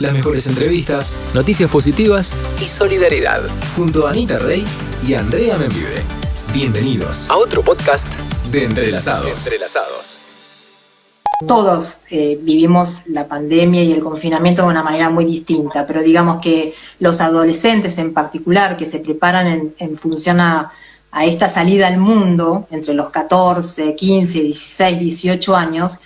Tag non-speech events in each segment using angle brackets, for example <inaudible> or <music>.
Las mejores entrevistas, noticias positivas y solidaridad. Junto a Anita Rey y Andrea Membibre. Bienvenidos a otro podcast de Entrelazados. Entrelazados. Todos eh, vivimos la pandemia y el confinamiento de una manera muy distinta, pero digamos que los adolescentes en particular que se preparan en, función a, esta salida al mundo entre los 14, 15, 16, 18 años,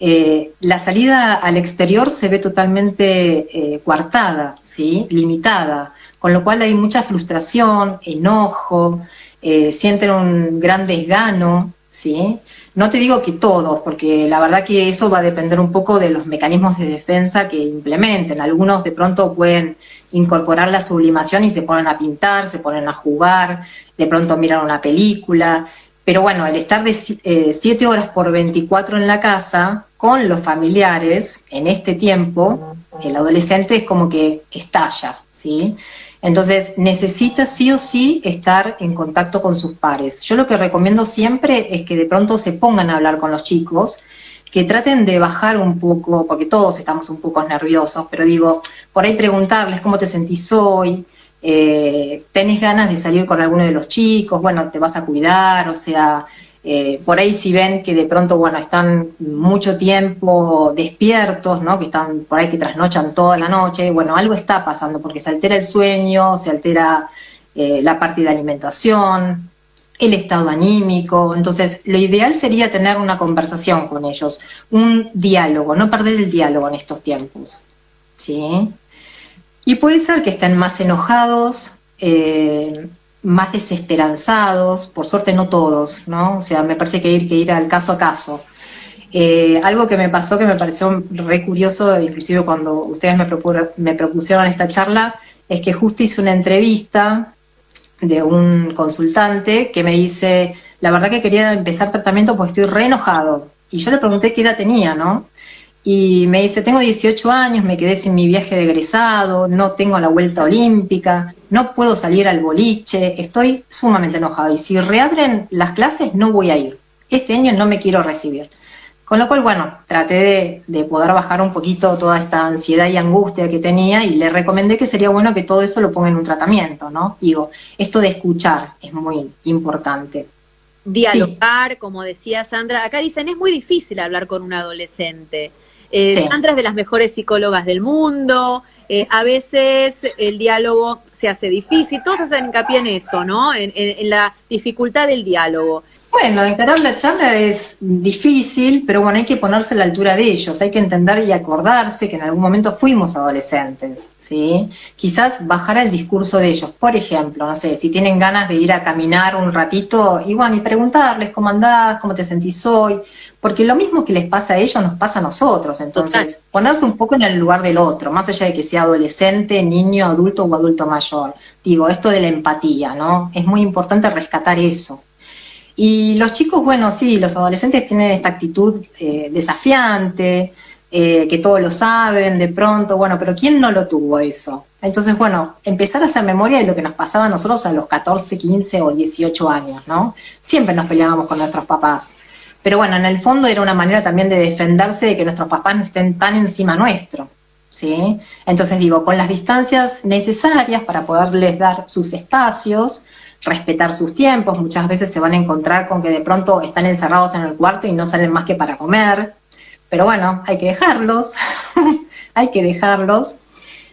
eh, la salida al exterior se ve totalmente eh, coartada, ¿sí? limitada, con lo cual hay mucha frustración, enojo, sienten un gran desgano, ¿sí? No te digo que todos, porque la verdad que eso va a depender un poco de los mecanismos de defensa que implementen. Algunos de pronto pueden incorporar la sublimación y se ponen a pintar, se ponen a jugar, de pronto miran una película. Pero bueno, el estar de 7 eh, horas por 24 en la casa con los familiares en este tiempo, el adolescente es como que estalla, ¿sí? Entonces, necesita sí o sí estar en contacto con sus pares. Yo lo que recomiendo siempre es que de pronto se pongan a hablar con los chicos, que traten de bajar un poco, porque todos estamos un poco nerviosos, pero digo, por ahí preguntarles cómo te sentís hoy, eh, tenés ganas de salir con alguno de los chicos, bueno, te vas a cuidar, o sea, eh, por ahí si ven que de pronto, bueno, están mucho tiempo despiertos, ¿no? Que están por ahí que trasnochan toda la noche, bueno, algo está pasando porque se altera el sueño, se altera eh, la parte de alimentación, el estado anímico. Entonces, lo ideal sería tener una conversación con ellos, un diálogo, no perder el diálogo en estos tiempos. ¿Sí? Y puede ser que estén más enojados, eh, más desesperanzados, por suerte no todos, ¿no? O sea, me parece que hay que ir al caso a caso. Eh, algo que me pasó que me pareció re curioso, inclusive cuando ustedes me, me propusieron esta charla, es que justo hice una entrevista de un consultante que me dice, la verdad que quería empezar tratamiento porque estoy re enojado. Y yo le pregunté qué edad tenía, ¿no? Y me dice, tengo 18 años, me quedé sin mi viaje de egresado, no tengo la vuelta olímpica, no puedo salir al boliche, estoy sumamente enojado. Y si reabren las clases, no voy a ir. Este año no me quiero recibir. Con lo cual, bueno, traté de, poder bajar un poquito toda esta ansiedad y angustia que tenía y le recomendé que sería bueno que todo eso lo ponga en un tratamiento, ¿no? Digo, esto de escuchar es muy importante. Dialogar, como decía Sandra, acá dicen, es muy difícil hablar con un adolescente. Eh, Sandra es de las mejores psicólogas del mundo, eh, a veces el diálogo se hace difícil, todos hacen hincapié en eso, ¿no? En, la dificultad del diálogo. Bueno, encarar la charla es difícil, pero bueno, hay que ponerse a la altura de ellos, hay que entender y acordarse que en algún momento fuimos adolescentes, ¿sí? Quizás bajar el discurso de ellos. Por ejemplo, no sé, si tienen ganas de ir a caminar un ratito, y bueno, y preguntarles cómo andás, cómo te sentís hoy, porque lo mismo que les pasa a ellos nos pasa a nosotros. Entonces, ponerse un poco en el lugar del otro, más allá de que sea adolescente, niño, adulto o adulto mayor. Digo, esto de la empatía, ¿no? Es muy importante rescatar eso. Y los chicos, bueno, sí, los adolescentes tienen esta actitud eh, desafiante, eh, que todos lo saben de pronto, bueno, pero ¿quién no lo tuvo eso? Entonces, bueno, empezar a hacer memoria de lo que nos pasaba a nosotros a los 14, 15 o 18 años, ¿no? Siempre nos peleábamos con nuestros papás. Pero bueno, en el fondo era una manera también de defenderse de que nuestros papás no estén tan encima nuestro. ¿sí? Entonces digo, con las distancias necesarias para poderles dar sus espacios, respetar sus tiempos, muchas veces se van a encontrar con que de pronto están encerrados en el cuarto y no salen más que para comer. Pero bueno, hay que dejarlos, <laughs> hay que dejarlos.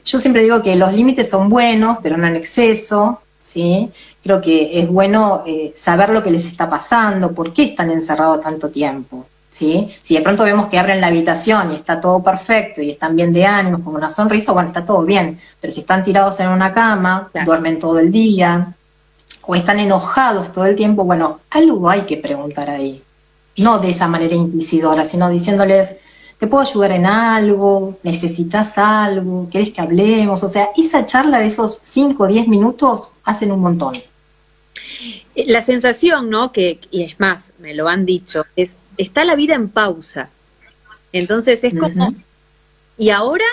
Yo siempre digo que los límites son buenos, pero no en exceso, ¿sí? Creo que es bueno eh, saber lo que les está pasando, por qué están encerrados tanto tiempo, ¿sí? Si de pronto vemos que abren la habitación y está todo perfecto y están bien de ánimo, con una sonrisa, bueno, está todo bien, pero si están tirados en una cama, duermen todo el día, o están enojados todo el tiempo, bueno, algo hay que preguntar ahí. No de esa manera inquisidora, sino diciéndoles, ¿te puedo ayudar en algo? ¿Necesitas algo? ¿Querés que hablemos? O sea, esa charla de esos 5 o 10 minutos hacen un montón. La sensación, ¿no? Que, y es más, me lo han dicho, es, está la vida en pausa. Entonces es como, y ahora,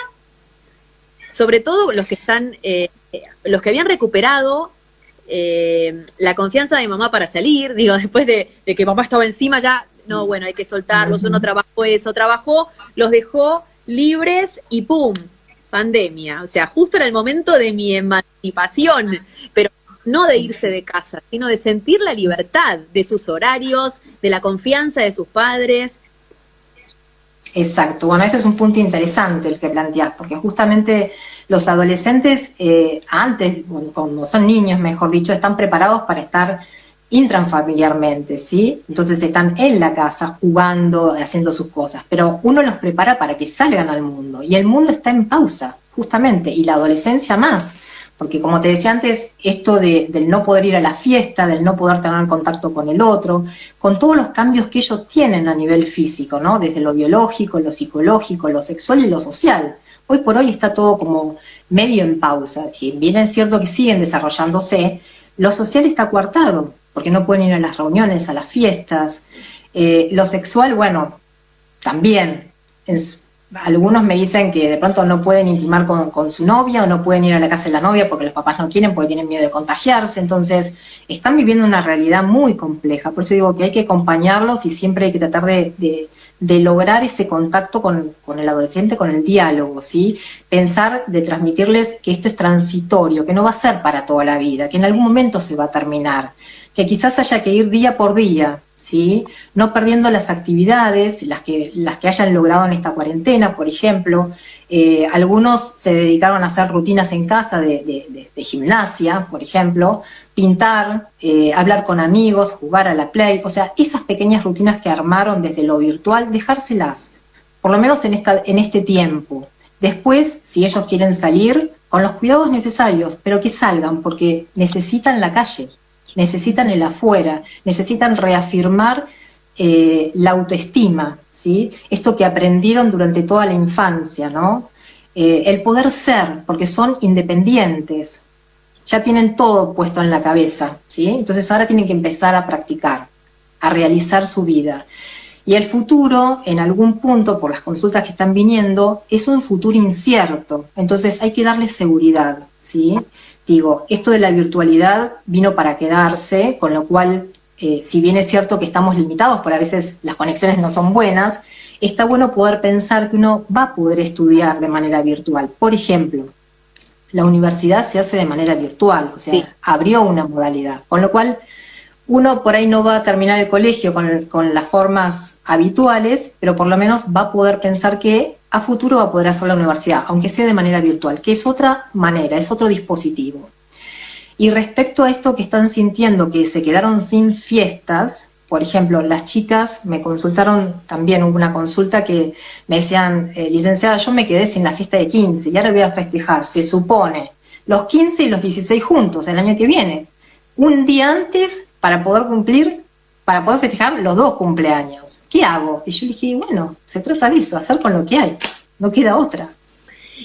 sobre todo los que están, eh, los que habían recuperado eh, la confianza de mamá para salir, <laughs> digo, después de, de, que mamá estaba encima ya, no, bueno, hay que soltarlos, uno trabajó eso, trabajó, los dejó libres y ¡pum! pandemia, o sea, justo en el momento de mi emancipación, pero no de irse de casa, sino de sentir la libertad de sus horarios, de la confianza de sus padres. Exacto, bueno, ese es un punto interesante el que planteás, porque justamente los adolescentes eh, antes, cuando son niños, mejor dicho, están preparados para estar intrafamiliarmente, ¿sí? Entonces están en la casa jugando, haciendo sus cosas, pero uno los prepara para que salgan al mundo y el mundo está en pausa, justamente, y la adolescencia más, porque como te decía antes, esto de, del no poder ir a la fiesta, del no poder tener contacto con el otro, con todos los cambios que ellos tienen a nivel físico, ¿no? Desde lo biológico, lo psicológico, lo sexual y lo social. Hoy por hoy está todo como medio en pausa. Si bien es cierto que siguen desarrollándose, lo social está coartado porque no pueden ir a las reuniones, a las fiestas. Eh, lo sexual, bueno, también. Algunos me dicen que de pronto no pueden intimar con, su novia o no pueden ir a la casa de la novia porque los papás no quieren, porque tienen miedo de contagiarse. Entonces, están viviendo una realidad muy compleja. Por eso digo que hay que acompañarlos y siempre hay que tratar de, lograr ese contacto con, con, el adolescente, con el diálogo, ¿sí? Pensar de transmitirles que esto es transitorio, que no va a ser para toda la vida, que en algún momento se va a terminar que quizás haya que ir día por día, No perdiendo las actividades, las que, las que hayan logrado en esta cuarentena, por ejemplo. Eh, algunos se dedicaron a hacer rutinas en casa de, gimnasia, por ejemplo, pintar, eh, hablar con amigos, jugar a la play, o sea, esas pequeñas rutinas que armaron desde lo virtual, dejárselas, por lo menos en, esta, en este tiempo. Después, si ellos quieren salir, con los cuidados necesarios, pero que salgan, porque necesitan la calle necesitan el afuera, necesitan reafirmar eh, la autoestima, ¿sí? Esto que aprendieron durante toda la infancia, ¿no? Eh, el poder ser, porque son independientes, ya tienen todo puesto en la cabeza, ¿sí? Entonces ahora tienen que empezar a practicar, a realizar su vida. Y el futuro, en algún punto, por las consultas que están viniendo, es un futuro incierto. Entonces hay que darle seguridad, ¿sí? Digo, esto de la virtualidad vino para quedarse, con lo cual, eh, si bien es cierto que estamos limitados, por a veces las conexiones no son buenas, está bueno poder pensar que uno va a poder estudiar de manera virtual. Por ejemplo, la universidad se hace de manera virtual, o sea, abrió una modalidad, con lo cual uno por ahí no va a terminar el colegio con, las formas habituales, pero por lo menos va a poder pensar que a futuro va a poder hacer la universidad, aunque sea de manera virtual, que es otra manera, es otro dispositivo. Y respecto a esto que están sintiendo, que se quedaron sin fiestas, por ejemplo, las chicas me consultaron también, hubo una consulta que me decían, eh, licenciada, yo me quedé sin la fiesta de 15 y ahora voy a festejar, se supone, los 15 y los 16 juntos el año que viene, un día antes para poder cumplir para poder festejar los dos cumpleaños. ¿Qué hago? Y yo le dije, bueno, se trata de eso, hacer con lo que hay, no queda otra.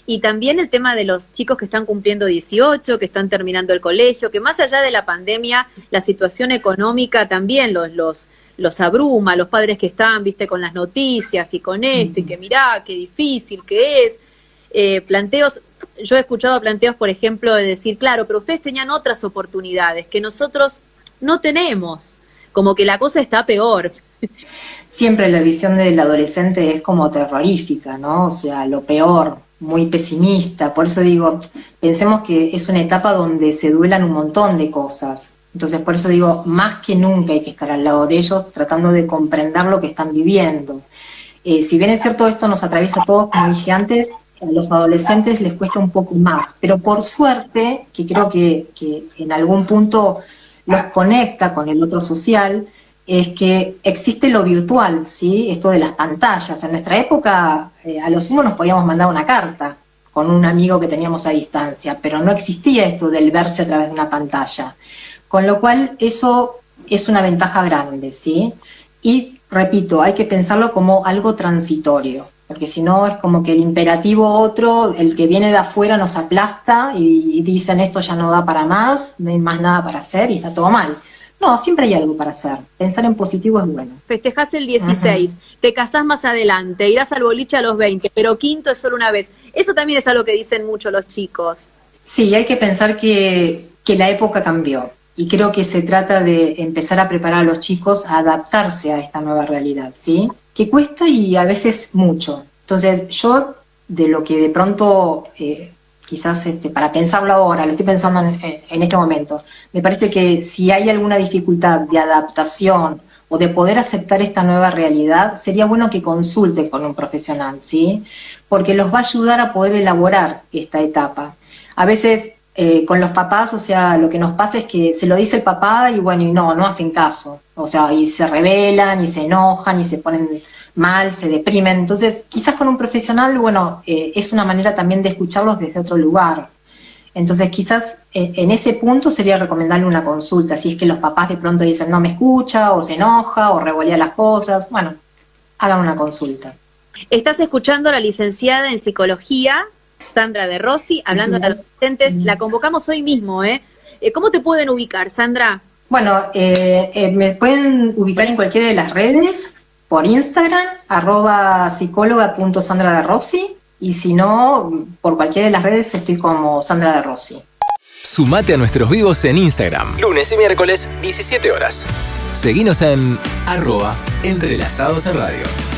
Y también el tema de los chicos que están cumpliendo 18, que están terminando el colegio, que más allá de la pandemia, la situación económica también los, los, los abruma, los padres que están, viste, con las noticias y con esto, y que mirá, qué difícil que es. Eh, planteos, yo he escuchado planteos, por ejemplo, de decir, claro, pero ustedes tenían otras oportunidades que nosotros no tenemos como que la cosa está peor. Siempre la visión del adolescente es como terrorífica, ¿no? O sea, lo peor, muy pesimista. Por eso digo, pensemos que es una etapa donde se duelan un montón de cosas. Entonces, por eso digo, más que nunca hay que estar al lado de ellos tratando de comprender lo que están viviendo. Eh, si bien es cierto, esto nos atraviesa a todos, como dije antes, a los adolescentes les cuesta un poco más, pero por suerte, que creo que, que en algún punto los conecta con el otro social, es que existe lo virtual, ¿sí? Esto de las pantallas. En nuestra época, eh, a los sumo nos podíamos mandar una carta con un amigo que teníamos a distancia, pero no existía esto del verse a través de una pantalla. Con lo cual, eso es una ventaja grande, ¿sí? Y repito, hay que pensarlo como algo transitorio porque si no es como que el imperativo otro, el que viene de afuera nos aplasta y, dicen esto ya no da para más, no hay más nada para hacer y está todo mal. No, siempre hay algo para hacer. Pensar en positivo es bueno. Festejás el 16, te casás más adelante, irás al boliche a los 20, pero quinto es solo una vez. Eso también es algo que dicen mucho los chicos. Sí, hay que pensar que, que la época cambió y creo que se trata de empezar a preparar a los chicos a adaptarse a esta nueva realidad, ¿sí? que cuesta y a veces mucho. Entonces yo de lo que de pronto, eh, quizás este, para pensarlo ahora, lo estoy pensando en, en, este momento, me parece que si hay alguna dificultad de adaptación o de poder aceptar esta nueva realidad, sería bueno que consulte con un profesional, ¿sí? Porque los va a ayudar a poder elaborar esta etapa. A veces eh, con los papás, o sea, lo que nos pasa es que se lo dice el papá y bueno, y no, no hacen caso. O sea, y se rebelan, y se enojan, y se ponen mal, se deprimen. Entonces, quizás con un profesional, bueno, eh, es una manera también de escucharlos desde otro lugar. Entonces, quizás eh, en ese punto sería recomendarle una consulta, si es que los papás de pronto dicen no me escucha, o se enoja, o revolea las cosas, bueno, hagan una consulta. Estás escuchando a la licenciada en psicología, Sandra de Rossi, hablando a los adolescentes. La convocamos hoy mismo, ¿eh? ¿eh? ¿Cómo te pueden ubicar, Sandra? Bueno, eh, eh, me pueden ubicar en cualquiera de las redes, por Instagram, arroba psicóloga.sandra de Rossi, y si no, por cualquiera de las redes estoy como Sandra de Rossi. Sumate a nuestros vivos en Instagram, lunes y miércoles, 17 horas. Seguinos en arroba entrelazados en radio.